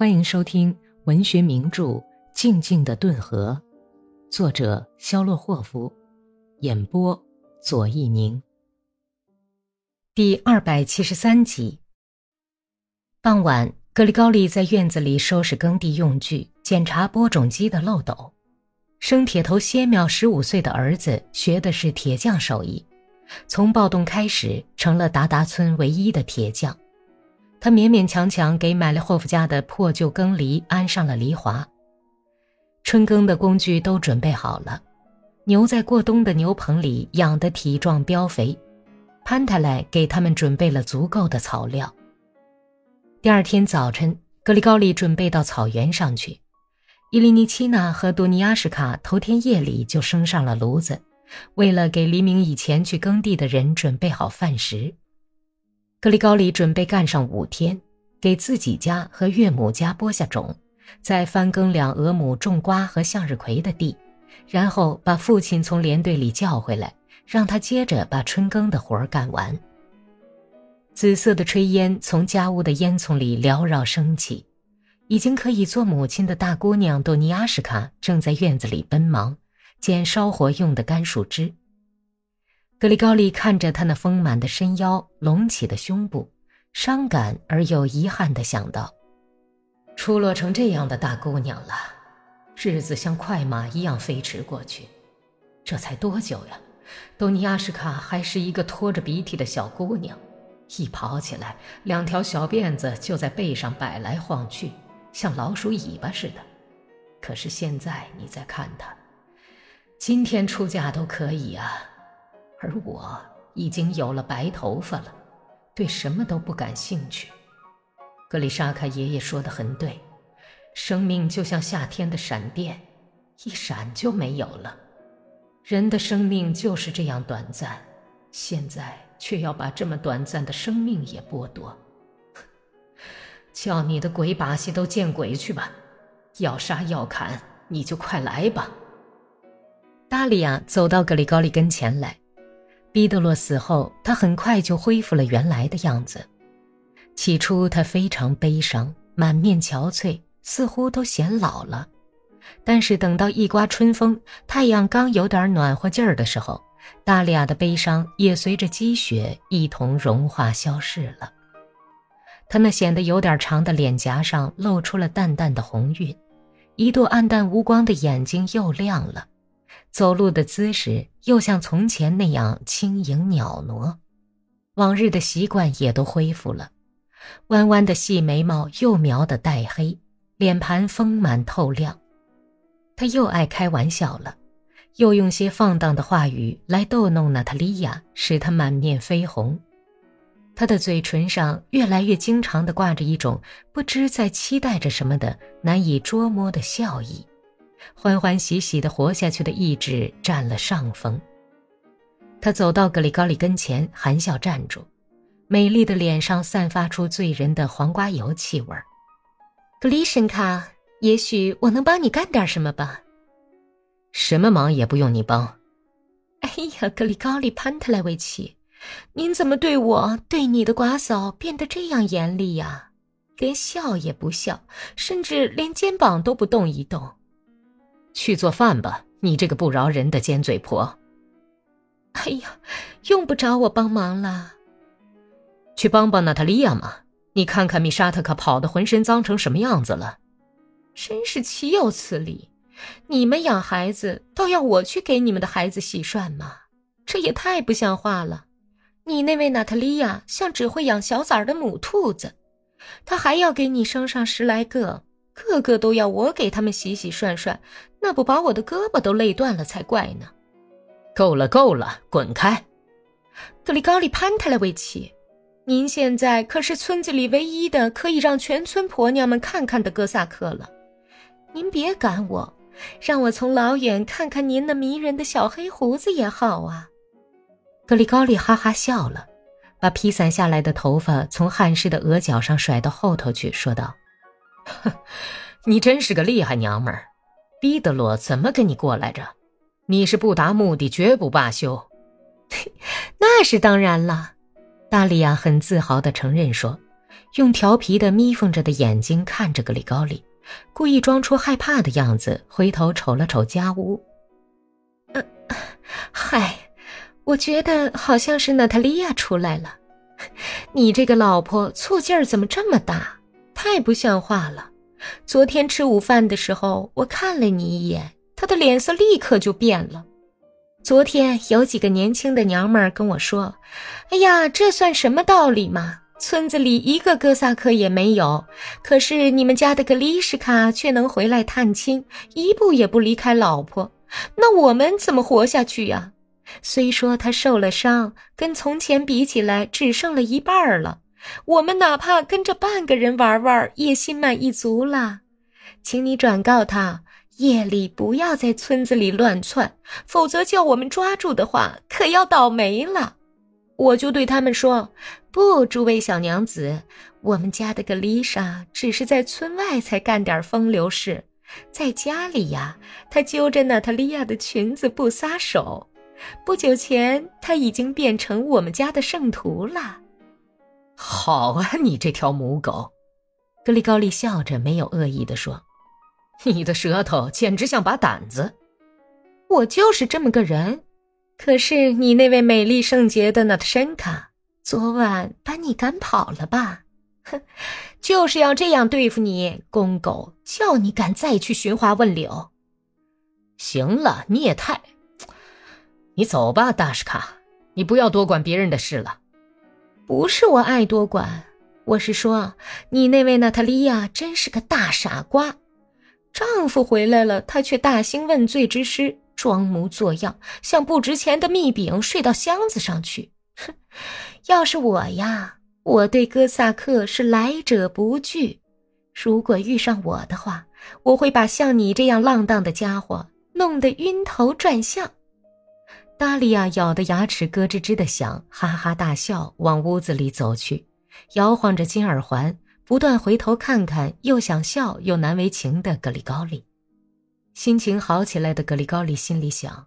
欢迎收听文学名著《静静的顿河》，作者肖洛霍夫，演播左一宁。第二百七十三集。傍晚，格里高利在院子里收拾耕地用具，检查播种机的漏斗。生铁头歇庙十五岁的儿子学的是铁匠手艺，从暴动开始成了达达村唯一的铁匠。他勉勉强强给买了霍夫家的破旧耕犁安上了犁铧。春耕的工具都准备好了，牛在过冬的牛棚里养得体壮膘肥，潘太来给他们准备了足够的草料。第二天早晨，格里高利准备到草原上去。伊利尼奇娜和多尼亚什卡头天夜里就升上了炉子，为了给黎明以前去耕地的人准备好饭食。格里高里准备干上五天，给自己家和岳母家播下种，再翻耕两俄亩种瓜和向日葵的地，然后把父亲从连队里叫回来，让他接着把春耕的活儿干完。紫色的炊烟从家屋的烟囱里缭绕升起，已经可以做母亲的大姑娘多尼亚什卡正在院子里奔忙，捡烧火用的干树枝。格里高利看着她那丰满的身腰、隆起的胸部，伤感而又遗憾地想到：出落成这样的大姑娘了，日子像快马一样飞驰过去。这才多久呀？多尼亚什卡还是一个拖着鼻涕的小姑娘，一跑起来，两条小辫子就在背上摆来晃去，像老鼠尾巴似的。可是现在你再看她，今天出嫁都可以啊。而我已经有了白头发了，对什么都不感兴趣。格里沙卡爷爷说的很对，生命就像夏天的闪电，一闪就没有了。人的生命就是这样短暂，现在却要把这么短暂的生命也剥夺。叫你的鬼把戏都见鬼去吧！要杀要砍，你就快来吧。达利亚走到格里高利跟前来。彼德洛死后，他很快就恢复了原来的样子。起初，他非常悲伤，满面憔悴，似乎都显老了。但是，等到一刮春风，太阳刚有点暖和劲儿的时候，达利亚的悲伤也随着积雪一同融化消逝了。他那显得有点长的脸颊上露出了淡淡的红晕，一度暗淡无光的眼睛又亮了。走路的姿势又像从前那样轻盈袅娜，往日的习惯也都恢复了。弯弯的细眉毛又描得带黑，脸盘丰满透亮。他又爱开玩笑了，又用些放荡的话语来逗弄娜塔莉亚，使她满面绯红。他的嘴唇上越来越经常地挂着一种不知在期待着什么的难以捉摸的笑意。欢欢喜喜的活下去的意志占了上风。他走到格里高利跟前，含笑站住，美丽的脸上散发出醉人的黄瓜油气味。格里申卡，也许我能帮你干点什么吧？什么忙也不用你帮。哎呀，格里高利潘特莱维奇，您怎么对我、对你的寡嫂变得这样严厉呀？连笑也不笑，甚至连肩膀都不动一动。去做饭吧，你这个不饶人的尖嘴婆！哎呀，用不着我帮忙了。去帮帮娜塔莉亚嘛！你看看米沙特可跑得浑身脏成什么样子了，真是岂有此理！你们养孩子，倒要我去给你们的孩子洗涮吗？这也太不像话了！你那位娜塔莉亚像只会养小崽的母兔子，她还要给你生上十来个。个个都要我给他们洗洗涮涮，那不把我的胳膊都累断了才怪呢！够了，够了，滚开！格里高利潘特莱维奇，您现在可是村子里唯一的可以让全村婆娘们看看的哥萨克了。您别赶我，让我从老远看看您那迷人的小黑胡子也好啊！格里高利哈哈笑了，把披散下来的头发从汉室的额角上甩到后头去，说道。哼，你真是个厉害娘们儿，逼得罗怎么跟你过来着？你是不达目的绝不罢休。那是当然了，达利亚很自豪地承认说：“用调皮的眯缝着的眼睛看着格里高利，故意装出害怕的样子，回头瞅了瞅家屋。呃，嗨，我觉得好像是娜塔莉亚出来了。你这个老婆醋劲儿怎么这么大？太不像话了！昨天吃午饭的时候，我看了你一眼，他的脸色立刻就变了。昨天有几个年轻的娘们儿跟我说：“哎呀，这算什么道理嘛？村子里一个哥萨克也没有，可是你们家的格丽什卡却能回来探亲，一步也不离开老婆。那我们怎么活下去呀？虽说他受了伤，跟从前比起来只剩了一半了，我们哪怕跟着半个人玩玩，也心满意足了。请你转告他。”夜里不要在村子里乱窜，否则叫我们抓住的话，可要倒霉了。我就对他们说：“不，诸位小娘子，我们家的格丽莎只是在村外才干点风流事，在家里呀，她揪着娜塔莉亚的裙子不撒手。不久前，她已经变成我们家的圣徒了。”好啊，你这条母狗，格里高利笑着，没有恶意地说。你的舌头简直像把胆子，我就是这么个人。可是你那位美丽圣洁的娜塔申卡，昨晚把你赶跑了吧？哼，就是要这样对付你，公狗，叫你敢再去寻花问柳。行了，你也太……你走吧，大什卡，你不要多管别人的事了。不是我爱多管，我是说，你那位娜塔莉亚真是个大傻瓜。丈夫回来了，她却大兴问罪之师，装模作样，像不值钱的蜜饼睡到箱子上去。哼，要是我呀，我对哥萨克是来者不拒。如果遇上我的话，我会把像你这样浪荡的家伙弄得晕头转向。达利亚咬得牙齿咯吱吱的响，哈哈大笑，往屋子里走去，摇晃着金耳环。不断回头看看，又想笑又难为情的格里高利，心情好起来的格里高利心里想：“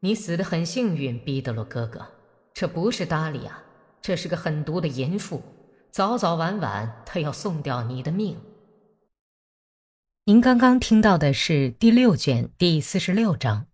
你死得很幸运，彼得罗哥哥。这不是达利亚，这是个狠毒的淫妇，早早晚晚，她要送掉你的命。”您刚刚听到的是第六卷第四十六章。